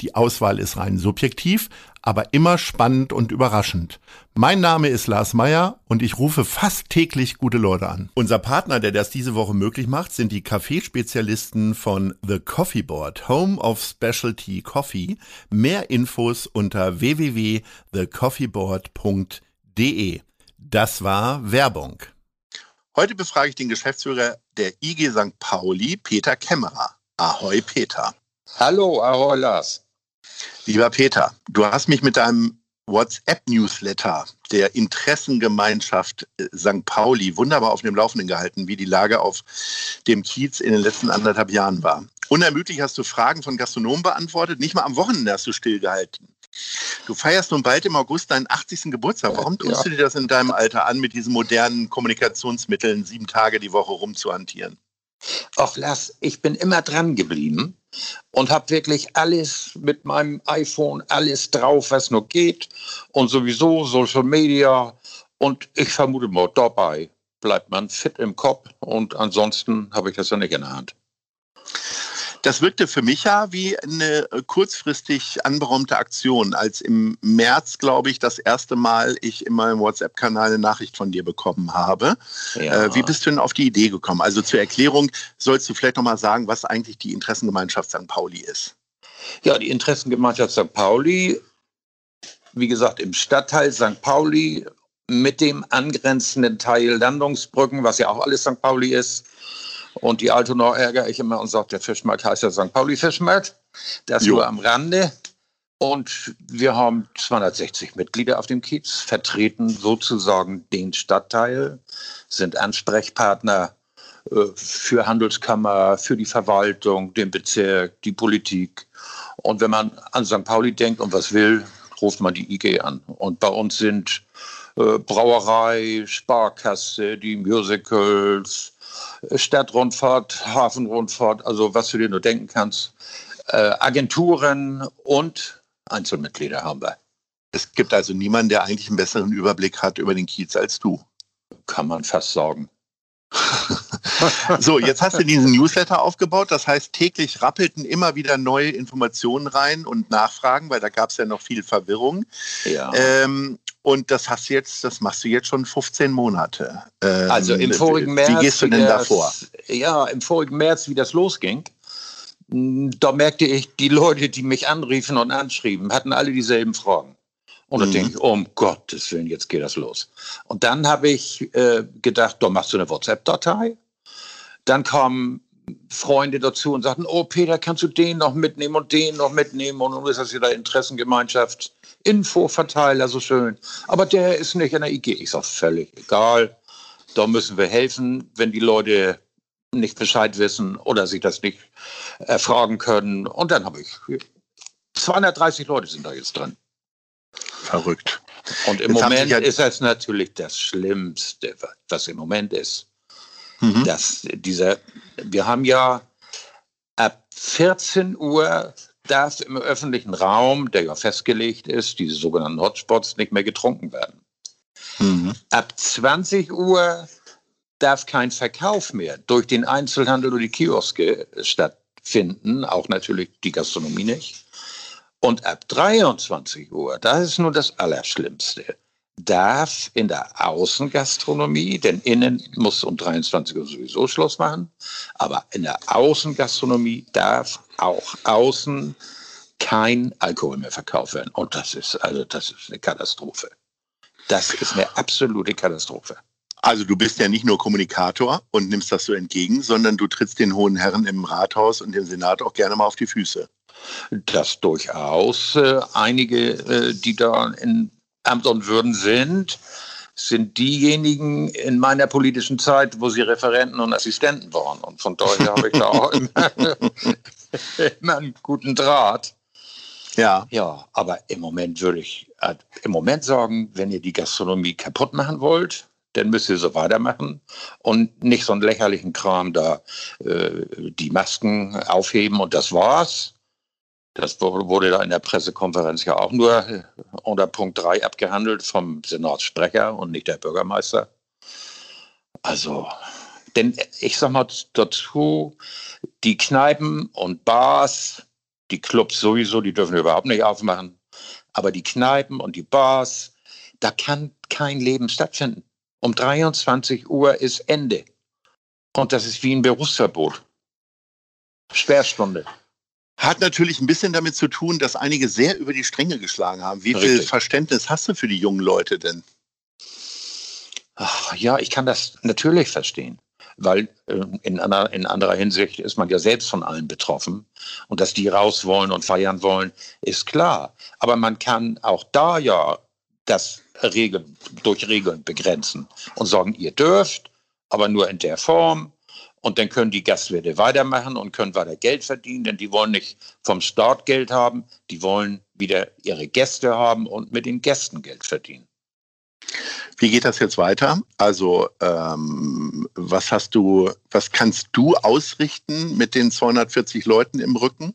Die Auswahl ist rein subjektiv, aber immer spannend und überraschend. Mein Name ist Lars Meyer und ich rufe fast täglich gute Leute an. Unser Partner, der das diese Woche möglich macht, sind die Kaffeespezialisten von The Coffee Board, Home of Specialty Coffee. Mehr Infos unter www.thecoffeeboard.de. Das war Werbung. Heute befrage ich den Geschäftsführer der IG St. Pauli, Peter Kämmerer. Ahoi, Peter. Hallo, ahoi, Lars. Lieber Peter, du hast mich mit deinem WhatsApp-Newsletter der Interessengemeinschaft äh, St. Pauli wunderbar auf dem Laufenden gehalten, wie die Lage auf dem Kiez in den letzten anderthalb Jahren war. Unermüdlich hast du Fragen von Gastronomen beantwortet, nicht mal am Wochenende hast du stillgehalten. Du feierst nun bald im August deinen 80. Geburtstag. Warum tust ja. du dir das in deinem Alter an, mit diesen modernen Kommunikationsmitteln sieben Tage die Woche rumzuhantieren? Ach, Lars, ich bin immer dran geblieben und habe wirklich alles mit meinem iPhone, alles drauf, was nur geht. Und sowieso Social Media. Und ich vermute mal, dabei bleibt man fit im Kopf und ansonsten habe ich das ja nicht in der Hand. Das wirkte für mich ja wie eine kurzfristig anberaumte Aktion, als im März, glaube ich, das erste Mal ich in meinem WhatsApp-Kanal eine Nachricht von dir bekommen habe. Ja. Äh, wie bist du denn auf die Idee gekommen? Also zur Erklärung sollst du vielleicht nochmal sagen, was eigentlich die Interessengemeinschaft St. Pauli ist. Ja, die Interessengemeinschaft St. Pauli, wie gesagt, im Stadtteil St. Pauli mit dem angrenzenden Teil Landungsbrücken, was ja auch alles St. Pauli ist, und die Altonau ärgere ich immer und sage, der Fischmarkt heißt ja St. Pauli Fischmarkt. Das jo. nur am Rande. Und wir haben 260 Mitglieder auf dem Kiez, vertreten sozusagen den Stadtteil, sind Ansprechpartner äh, für Handelskammer, für die Verwaltung, den Bezirk, die Politik. Und wenn man an St. Pauli denkt und was will, ruft man die IG an. Und bei uns sind äh, Brauerei, Sparkasse, die Musicals, Stadtrundfahrt, Hafenrundfahrt, also was du dir nur denken kannst. Äh, Agenturen und Einzelmitglieder haben wir. Es gibt also niemanden, der eigentlich einen besseren Überblick hat über den Kiez als du. Kann man fast sagen. so, jetzt hast du diesen Newsletter aufgebaut. Das heißt, täglich rappelten immer wieder neue Informationen rein und Nachfragen, weil da gab es ja noch viel Verwirrung. Ja. Ähm, und das hast du jetzt, das machst du jetzt schon 15 Monate. Ähm, also im vorigen März. Wie gehst du denn das, davor? Ja, im vorigen März, wie das losging, da merkte ich, die Leute, die mich anriefen und anschrieben, hatten alle dieselben Fragen. Und dann mhm. denke ich, oh, um Gottes Willen, jetzt geht das los. Und dann habe ich äh, gedacht, da machst du eine WhatsApp-Datei. Dann kamen Freunde dazu und sagten, oh Peter, kannst du den noch mitnehmen und den noch mitnehmen? Und nun ist das wieder Interessengemeinschaft Infoverteiler, so schön. Aber der ist nicht in der IG. Ich sage, völlig egal. Da müssen wir helfen, wenn die Leute nicht Bescheid wissen oder sich das nicht erfragen können. Und dann habe ich 230 Leute sind da jetzt drin. Verrückt. Und im jetzt Moment ja ist das natürlich das Schlimmste, was im Moment ist. Mhm. Dass dieser, wir haben ja ab 14 Uhr darf im öffentlichen Raum, der ja festgelegt ist, diese sogenannten Hotspots, nicht mehr getrunken werden. Mhm. Ab 20 Uhr darf kein Verkauf mehr durch den Einzelhandel oder die Kioske stattfinden, auch natürlich die Gastronomie nicht. Und ab 23 Uhr, das ist nur das Allerschlimmste, darf in der Außengastronomie, denn innen muss um 23 Uhr sowieso Schluss machen, aber in der Außengastronomie darf auch außen kein Alkohol mehr verkauft werden. Und das ist, also das ist eine Katastrophe. Das ist eine absolute Katastrophe. Also du bist ja nicht nur Kommunikator und nimmst das so entgegen, sondern du trittst den hohen Herren im Rathaus und dem Senat auch gerne mal auf die Füße. Das durchaus. Äh, einige, äh, die da in Amt und Würden sind, sind diejenigen in meiner politischen Zeit, wo sie Referenten und Assistenten waren. Und von daher habe ich da auch immer, immer einen guten Draht. Ja. Ja, aber im Moment würde ich äh, im Moment sagen, wenn ihr die Gastronomie kaputt machen wollt, dann müsst ihr so weitermachen und nicht so einen lächerlichen Kram da äh, die Masken aufheben und das war's. Das wurde da in der Pressekonferenz ja auch nur unter Punkt 3 abgehandelt vom Senatssprecher und nicht der Bürgermeister. Also, denn ich sag mal dazu, die Kneipen und Bars, die Clubs sowieso, die dürfen überhaupt nicht aufmachen. Aber die Kneipen und die Bars, da kann kein Leben stattfinden. Um 23 Uhr ist Ende. Und das ist wie ein Berufsverbot. Sperrstunde. Hat natürlich ein bisschen damit zu tun, dass einige sehr über die Stränge geschlagen haben. Wie Richtig. viel Verständnis hast du für die jungen Leute denn? Ach, ja, ich kann das natürlich verstehen weil äh, in, einer, in anderer Hinsicht ist man ja selbst von allen betroffen. Und dass die raus wollen und feiern wollen, ist klar. Aber man kann auch da ja das Regeln, durch Regeln begrenzen und sagen, ihr dürft, aber nur in der Form. Und dann können die Gastwirte weitermachen und können weiter Geld verdienen, denn die wollen nicht vom Staat Geld haben, die wollen wieder ihre Gäste haben und mit den Gästen Geld verdienen. Wie geht das jetzt weiter? Also ähm, was hast du, was kannst du ausrichten mit den 240 Leuten im Rücken?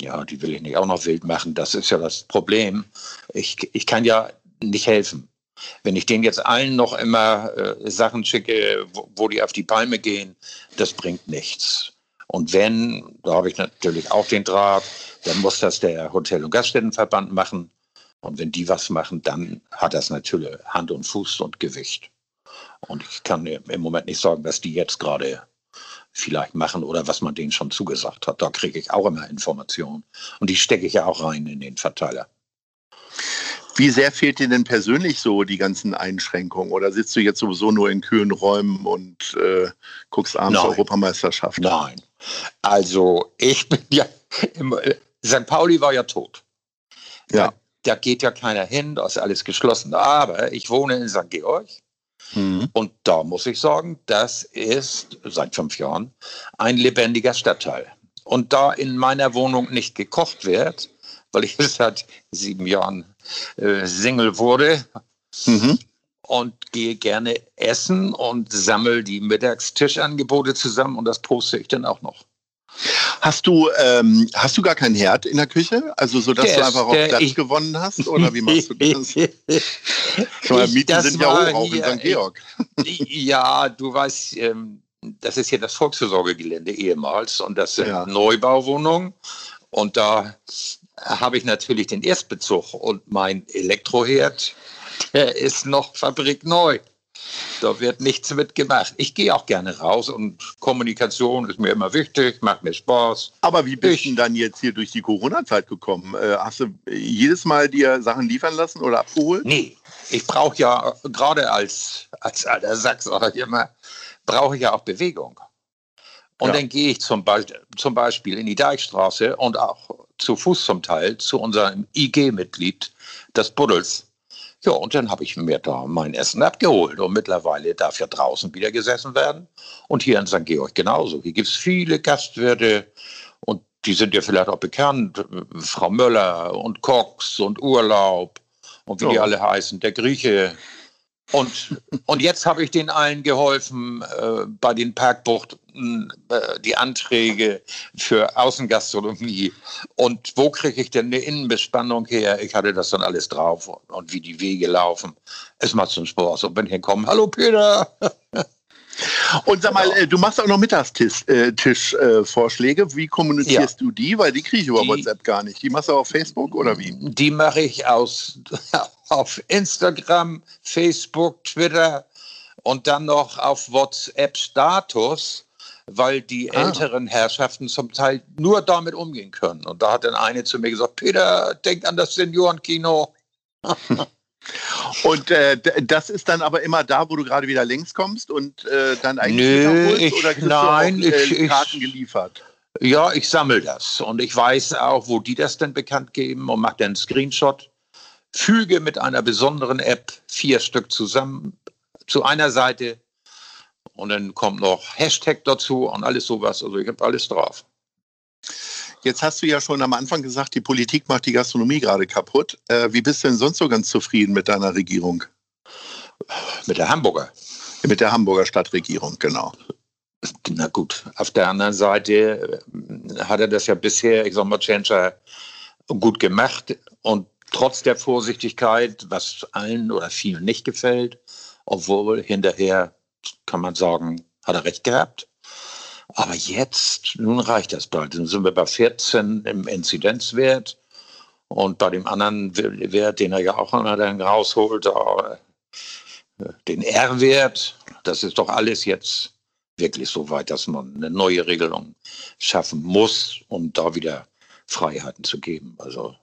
Ja, die will ich nicht auch noch wild machen. Das ist ja das Problem. Ich, ich kann ja nicht helfen. Wenn ich denen jetzt allen noch immer äh, Sachen schicke, wo, wo die auf die Palme gehen, das bringt nichts. Und wenn, da habe ich natürlich auch den Draht, dann muss das der Hotel- und Gaststättenverband machen. Und wenn die was machen, dann hat das natürlich Hand und Fuß und Gewicht. Und ich kann im Moment nicht sagen, was die jetzt gerade vielleicht machen oder was man denen schon zugesagt hat. Da kriege ich auch immer Informationen. Und die stecke ich ja auch rein in den Verteiler. Wie sehr fehlt dir denn persönlich so die ganzen Einschränkungen? Oder sitzt du jetzt sowieso nur in kühlen Räumen und äh, guckst abends Nein. Europameisterschaft? Nein. Also ich bin ja, im, St. Pauli war ja tot. Ja da geht ja keiner hin, da ist alles geschlossen. Aber ich wohne in St. Georg mhm. und da muss ich sagen, das ist seit fünf Jahren ein lebendiger Stadtteil. Und da in meiner Wohnung nicht gekocht wird, weil ich seit sieben Jahren äh, Single wurde, mhm und gehe gerne essen und sammle die Mittagstischangebote zusammen und das poste ich dann auch noch. Hast du, ähm, hast du gar keinen Herd in der Küche? Also so, dass der du einfach auf Platz ich, gewonnen hast? Oder wie machst du das? meine, Mieten das sind ja hoch, auch in St. Georg. ja, du weißt, ähm, das ist hier das Volksversorgegelände ehemals und das sind ja. Neubauwohnungen. Und da habe ich natürlich den Erstbezug und mein Elektroherd, der ist noch fabrikneu. Da wird nichts mitgemacht. Ich gehe auch gerne raus und Kommunikation ist mir immer wichtig, macht mir Spaß. Aber wie bist du dann jetzt hier durch die Corona-Zeit gekommen? Äh, hast du jedes Mal dir Sachen liefern lassen oder abgeholt? Nee, ich brauche ja gerade als, als alter Sachs, sag ich immer, brauche ich ja auch Bewegung. Und ja. dann gehe ich zum, Be zum Beispiel in die Deichstraße und auch zu Fuß zum Teil zu unserem IG-Mitglied, das Buddels. Ja, und dann habe ich mir da mein Essen abgeholt. Und mittlerweile darf ja draußen wieder gesessen werden. Und hier in St. Georg genauso. Hier gibt es viele Gastwirte und die sind ja vielleicht auch bekannt. Frau Möller und Cox und Urlaub und wie oh. die alle heißen. Der Grieche und, und jetzt habe ich den allen geholfen, äh, bei den Parkbuchten äh, die Anträge für Außengastronomie. Und wo kriege ich denn eine Innenbespannung her? Ich hatte das dann alles drauf und, und wie die Wege laufen. Es macht einen Spaß. Und wenn ich komme, hallo Peter. Und sag mal, ja. Äh, du machst auch noch Mittagstischvorschläge. Äh, wie kommunizierst ja. du die? Weil die kriege ich über die, WhatsApp gar nicht. Die machst du auf Facebook oder wie? Die mache ich aus, auf Instagram, Facebook, Twitter und dann noch auf WhatsApp-Status, weil die ah. älteren Herrschaften zum Teil nur damit umgehen können. Und da hat dann eine zu mir gesagt, Peter, denk an das Seniorenkino. Und äh, das ist dann aber immer da, wo du gerade wieder längs kommst und äh, dann eigentlich Nö, ich, oder kriegst nein, du auch, äh, Karten ich, geliefert? Ja, ich sammle das und ich weiß auch, wo die das dann bekannt geben und mache dann einen Screenshot füge mit einer besonderen App vier Stück zusammen zu einer Seite und dann kommt noch Hashtag dazu und alles sowas. Also ich habe alles drauf. Jetzt hast du ja schon am Anfang gesagt, die Politik macht die Gastronomie gerade kaputt. Äh, wie bist du denn sonst so ganz zufrieden mit deiner Regierung? Mit der Hamburger. Mit der Hamburger Stadtregierung, genau. Na gut, auf der anderen Seite äh, hat er das ja bisher, ich sag mal, Changer gut gemacht und trotz der Vorsichtigkeit, was allen oder vielen nicht gefällt, obwohl hinterher kann man sagen, hat er recht gehabt. Aber jetzt, nun reicht das bald. Dann sind wir bei 14 im Inzidenzwert und bei dem anderen Wert, den er ja auch immer dann rausholt, äh, den R-Wert, das ist doch alles jetzt wirklich so weit, dass man eine neue Regelung schaffen muss, um da wieder Freiheiten zu geben. Also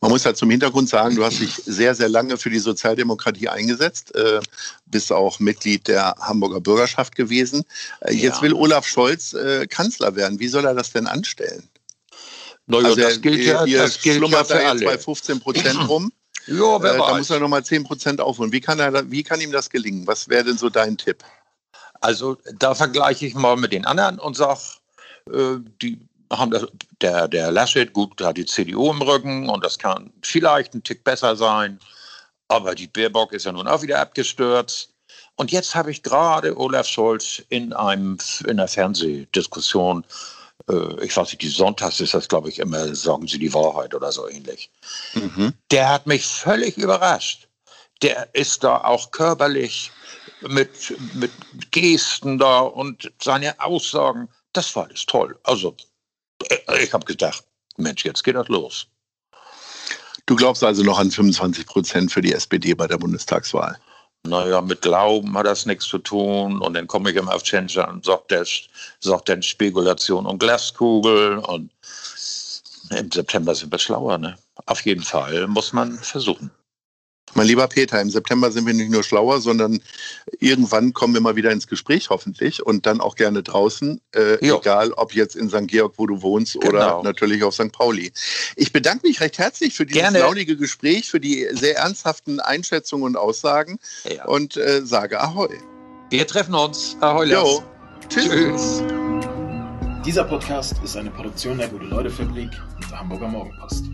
man muss halt zum Hintergrund sagen, du hast dich sehr, sehr lange für die Sozialdemokratie eingesetzt, äh, bist auch Mitglied der Hamburger Bürgerschaft gewesen. Äh, jetzt ja. will Olaf Scholz äh, Kanzler werden. Wie soll er das denn anstellen? Naja, also das gilt ja, ihr das gilt ja für alle. bei 15 Prozent rum. ja, wer äh, Da muss er nochmal 10 Prozent aufholen. Wie kann, er, wie kann ihm das gelingen? Was wäre denn so dein Tipp? Also da vergleiche ich mal mit den anderen und sage, äh, die haben das, der, der Laschet, gut, da hat die CDU im Rücken und das kann vielleicht ein Tick besser sein. Aber die Baerbock ist ja nun auch wieder abgestürzt. Und jetzt habe ich gerade Olaf Scholz in, einem, in einer Fernsehdiskussion, äh, ich weiß nicht, die Sonntags ist das, glaube ich, immer, sagen Sie die Wahrheit oder so ähnlich. Mhm. Der hat mich völlig überrascht. Der ist da auch körperlich mit, mit Gesten da und seine Aussagen, das war alles toll. Also ich habe gedacht, Mensch, jetzt geht das los. Du glaubst also noch an 25 Prozent für die SPD bei der Bundestagswahl? Naja, mit Glauben hat das nichts zu tun. Und dann komme ich immer auf Tschentscher und sagt, der, dann Spekulation und Glaskugel. Und im September sind wir schlauer. Ne? Auf jeden Fall muss man versuchen. Mein lieber Peter, im September sind wir nicht nur schlauer, sondern irgendwann kommen wir mal wieder ins Gespräch, hoffentlich, und dann auch gerne draußen, äh, egal ob jetzt in St. Georg, wo du wohnst, genau. oder natürlich auf St. Pauli. Ich bedanke mich recht herzlich für dieses gerne. launige Gespräch, für die sehr ernsthaften Einschätzungen und Aussagen ja. und äh, sage Ahoi. Wir treffen uns. Ahoi. Jo. Tschüss. Tschüss. Dieser Podcast ist eine Produktion der Gute-Leute-Fabrik und der Hamburger Morgenpost.